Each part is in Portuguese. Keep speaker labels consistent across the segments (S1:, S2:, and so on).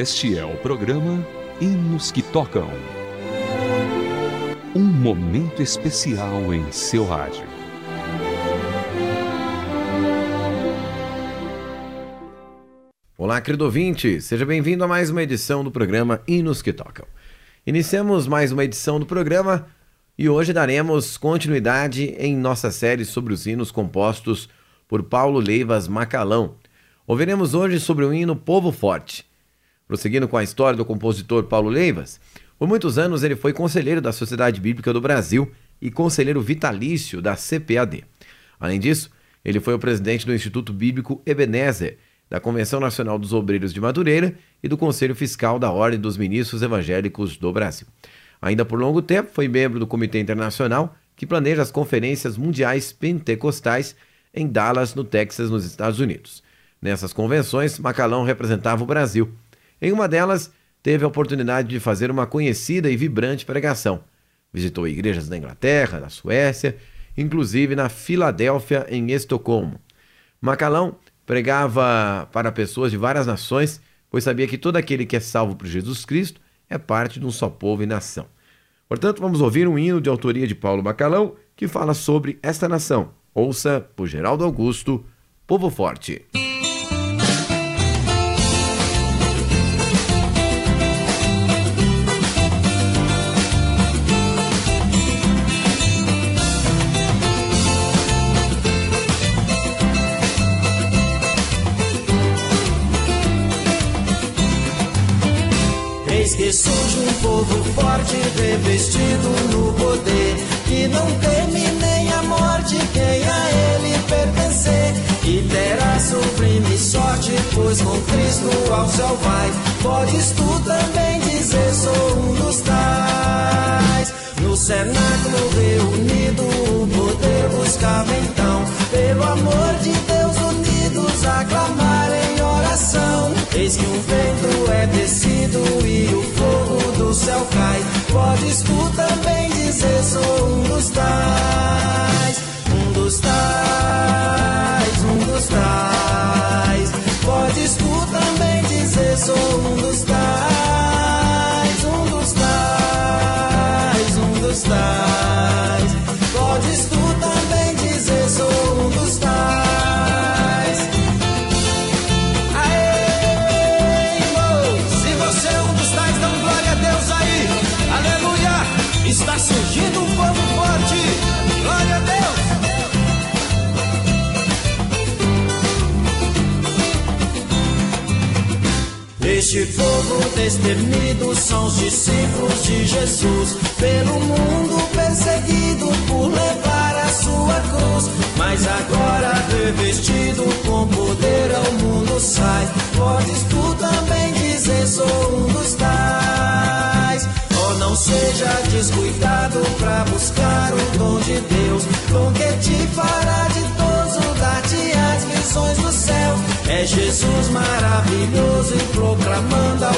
S1: Este é o programa Hinos que Tocam. Um momento especial em seu rádio.
S2: Olá, querido ouvinte, seja bem-vindo a mais uma edição do programa Hinos que Tocam. Iniciamos mais uma edição do programa e hoje daremos continuidade em nossa série sobre os hinos compostos por Paulo Leivas Macalão. Ouviremos hoje sobre o hino Povo Forte. Prosseguindo com a história do compositor Paulo Leivas, por muitos anos ele foi conselheiro da Sociedade Bíblica do Brasil e conselheiro vitalício da CPAD. Além disso, ele foi o presidente do Instituto Bíblico Ebenezer, da Convenção Nacional dos Obreiros de Madureira e do Conselho Fiscal da Ordem dos Ministros Evangélicos do Brasil. Ainda por longo tempo, foi membro do Comitê Internacional que planeja as conferências mundiais pentecostais em Dallas, no Texas, nos Estados Unidos. Nessas convenções, Macalão representava o Brasil. Em uma delas, teve a oportunidade de fazer uma conhecida e vibrante pregação. Visitou igrejas da Inglaterra, da Suécia, inclusive na Filadélfia, em Estocolmo. Macalão Pregava para pessoas de várias nações, pois sabia que todo aquele que é salvo por Jesus Cristo é parte de um só povo e nação. Portanto, vamos ouvir um hino de autoria de Paulo Bacalão que fala sobre esta nação. Ouça por Geraldo Augusto, Povo Forte.
S3: Povo forte revestido no poder, que não teme nem a morte quem a ele pertencer. E terá sublime sorte, pois com Cristo ao céu vai. Podes tu também dizer, sou um dos tais. No cenáculo reunido, o poder buscava então, pelo amor de Deus unidos, aclamar em oração. Eis que um vento é descido e o fogo do céu cai. Podes tu também dizer: sou um dos tais, um dos tais, um dos tais. Podes tu também dizer: sou um dos tais, Este povo destemido são os discípulos de Jesus, pelo mundo perseguido por levar a sua cruz. Mas agora revestido com poder ao mundo sai. Podes tu também dizer: sou um dos tais. Oh, não seja descuidado pra buscar o dom de Deus, dom que te fará ditoso, dar-te as visões do céu. É Jesus maravilhoso e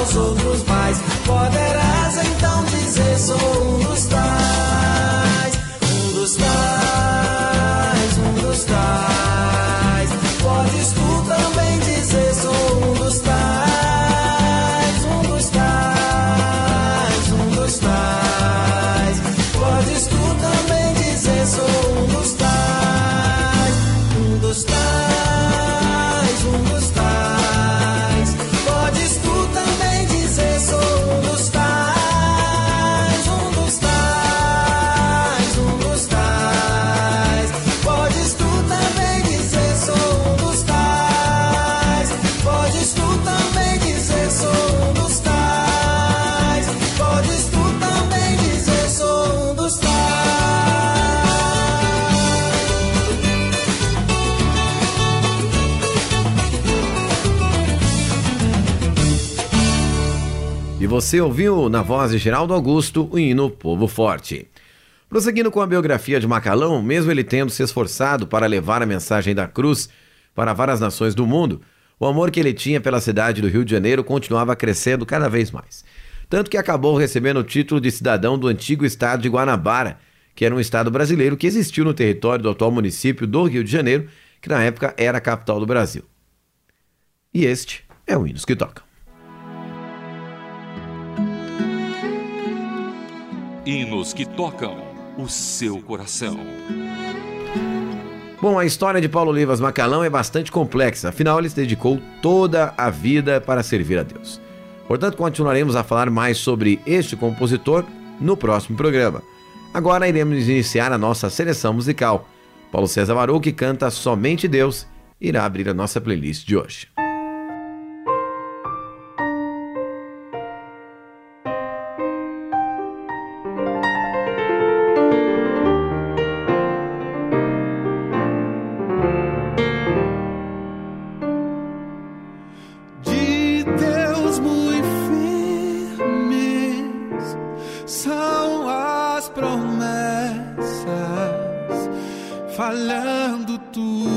S3: aos outros mais. Poderás
S2: você ouviu na voz de Geraldo Augusto o hino Povo Forte. Prosseguindo com a biografia de Macalão, mesmo ele tendo se esforçado para levar a mensagem da cruz para várias nações do mundo, o amor que ele tinha pela cidade do Rio de Janeiro continuava crescendo cada vez mais. Tanto que acabou recebendo o título de cidadão do antigo estado de Guanabara, que era um estado brasileiro que existiu no território do atual município do Rio de Janeiro, que na época era a capital do Brasil. E este é o Hinos que Tocam.
S1: Que tocam o seu coração.
S4: Bom, a história de Paulo Olivas Macalão é bastante complexa, afinal, ele se dedicou toda a vida para servir a Deus. Portanto, continuaremos a falar mais sobre este compositor no próximo programa. Agora iremos iniciar a nossa seleção musical. Paulo César Varou, que canta Somente Deus, irá abrir a nossa playlist de hoje.
S2: falhando tudo.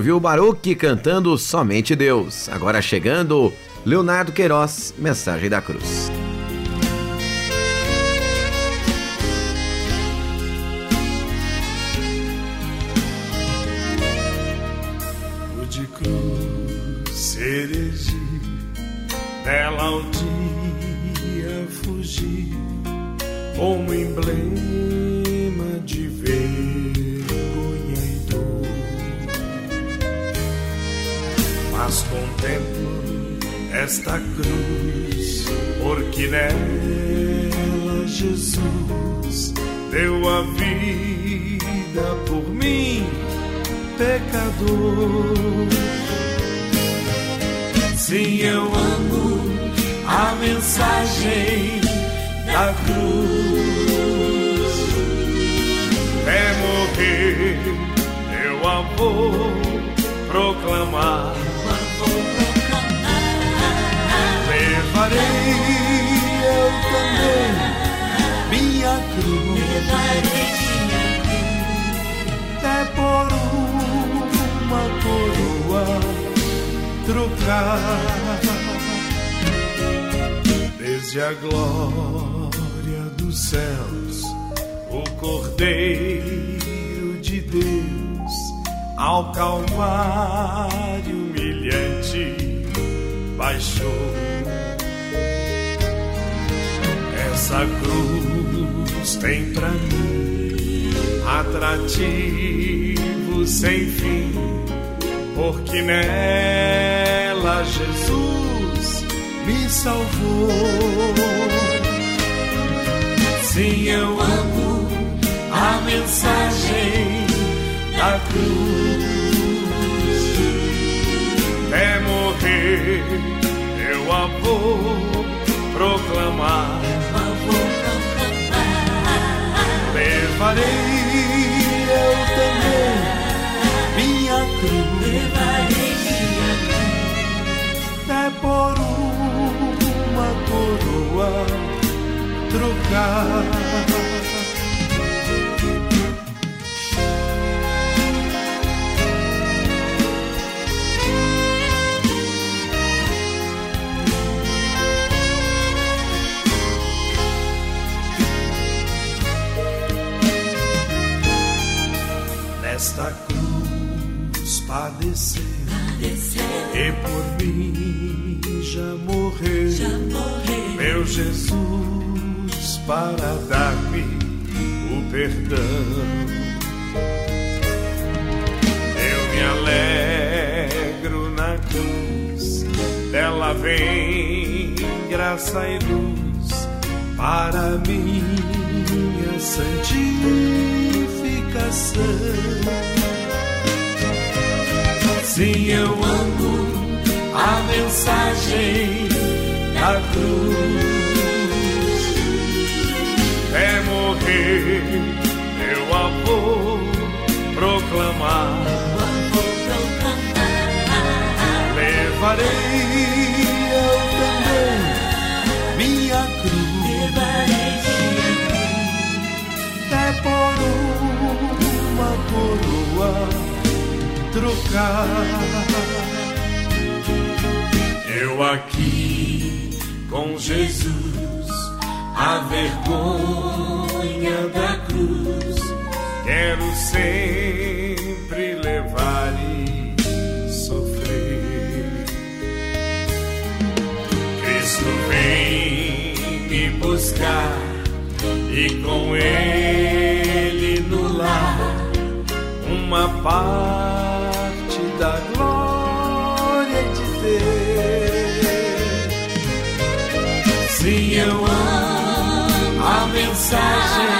S2: Ouviu o Baruque cantando Somente Deus. Agora chegando, Leonardo Queiroz, Mensagem da Cruz.
S5: O de cruz cereje, dela ao dia fugir, como emblema esta cruz, porque nela Jesus deu a vida por mim, pecador. Sim, eu amo a mensagem da cruz. É morrer, eu a vou proclamar. Cruz. É por uma coroa trocar. Desde a glória dos céus, o Cordeiro de Deus, ao Calvário humilhante baixou. Essa cruz tem pra mim atrativo sem fim, porque nela Jesus me salvou. Sim, eu amo a mensagem da cruz. É morrer, eu a proclamar. Levarei eu também minha cruz. É por uma coroa trocar. Vem graça e luz para minha santificação. Sim, eu amo a mensagem da cruz. Trocar. Eu aqui com Jesus, a vergonha da cruz, quero sempre levar e sofrer. Cristo vem me buscar e com ele no lar uma parte a mensagem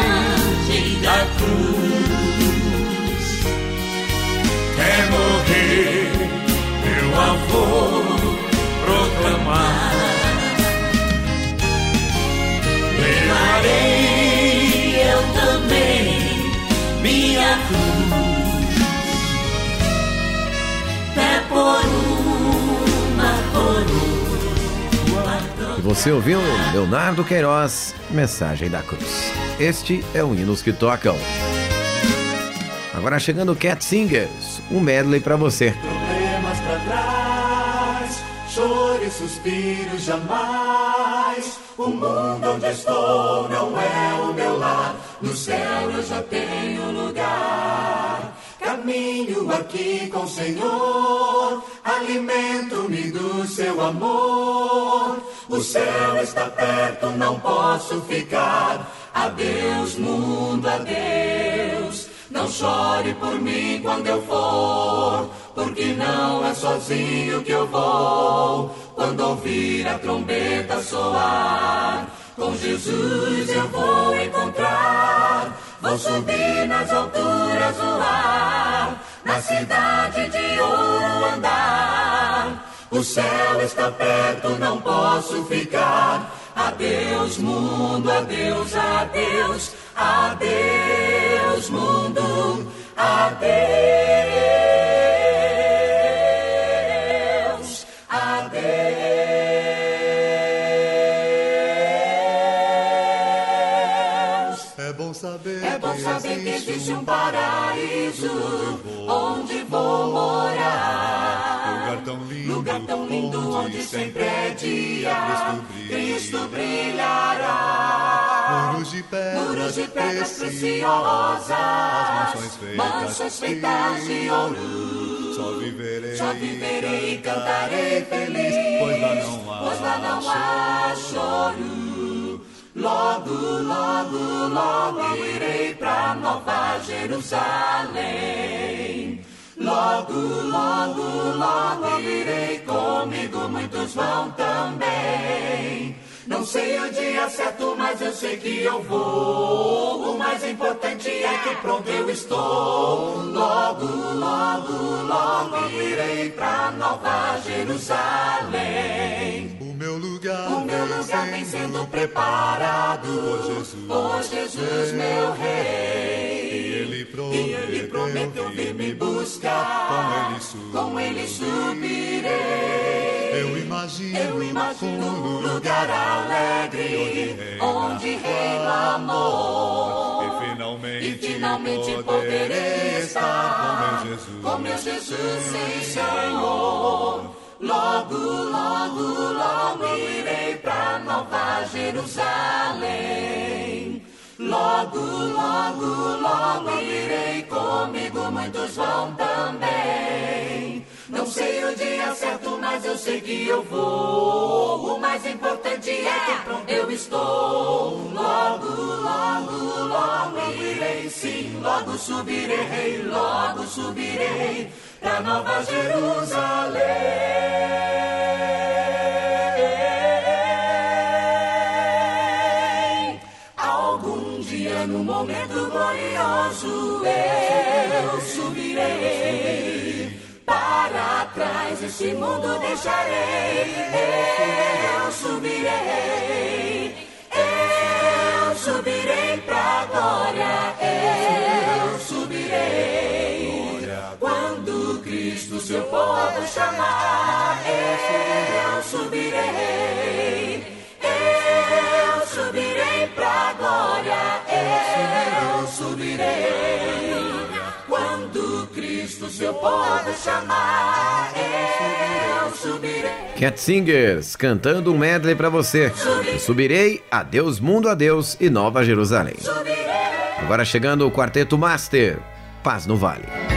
S2: você ouviu Leonardo Queiroz, Mensagem da Cruz. Este é o Hinos que Tocam. Agora chegando Cat Singers, um medley para você.
S5: Problemas pra trás, choro e suspiro jamais. O mundo onde estou não é o meu lar. No céu eu já tenho lugar. Caminho aqui com o Senhor, alimento-me do seu amor. O céu está perto, não posso ficar. Adeus, mundo, adeus. Não chore por mim quando eu for, porque não é sozinho que eu vou. Quando ouvir a trombeta soar, com Jesus eu vou encontrar. Vou subir nas alturas do ar, na cidade de ouro andar. O céu está perto, não posso ficar. Adeus, mundo, adeus, adeus, adeus, mundo, adeus, adeus.
S6: É bom saber,
S5: É bom saber que existe um paraíso onde sempre é dia, Cristo brilhará.
S6: Muros de pedras,
S5: Muros de pedras
S6: preciosas, mansões
S5: mansões feitas de ouro.
S6: Só viverei,
S5: Só viverei e cantarei feliz,
S6: pois lá não há,
S5: pois lá não há choro. Logo, logo, logo irei pra Nova Jerusalém. Logo, logo, logo irei comigo, muitos vão também. Não sei o dia certo, mas eu sei que eu vou. O mais importante é que pronto eu estou. Logo, logo, logo irei pra Nova Jerusalém.
S6: O meu lugar,
S5: O meu lugar vem sendo preparado
S6: por Jesus.
S5: por Jesus, meu rei.
S6: Ele
S5: E
S6: prometeu,
S5: ele prometeu vir me buscar.
S6: Com ele subirei. Eu imagino,
S5: Eu imagino um lugar alegre onde reina amor.
S6: E finalmente,
S5: E finalmente poderei estar
S6: com meu Jesus.
S5: com meu Jesus Senhor. Logo, logo, logo irei pra Nova Jerusalém. Logo, logo, logo irei comigo, muitos vão também. Não sei o dia certo, mas eu sei que eu vou. O mais importante é que pronto eu estou. Logo, logo, logo irei sim. Logo subirei, logo subirei pra Nova Jerusalém. Algum dia no momento glorioso eu subirei. Para trás esse mundo deixarei. Eu subirei. Eu subirei pra glória. Eu subirei. Quando Cristo seu povo chamar, eu subirei. Seu povo chamar, eu subirei.
S2: Cat Singers cantando um medley para você. Subirei, adeus mundo, adeus e Nova Jerusalém.
S5: Subirei.
S2: Agora chegando o Quarteto Master, Paz no Vale.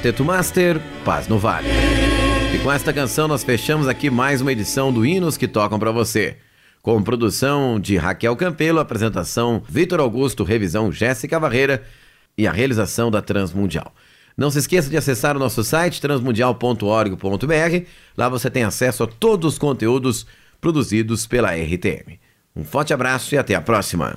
S2: Quarteto Master, Paz no Vale. E com esta canção nós fechamos aqui mais uma edição do Hinos que Tocam pra você. Com produção de Raquel Campelo, apresentação Vitor Augusto, revisão Jéssica Barreira e a realização da Transmundial. Não se esqueça de acessar o nosso site transmundial.org.br. Lá você tem acesso a todos os conteúdos produzidos pela RTM. Um forte abraço e até a próxima.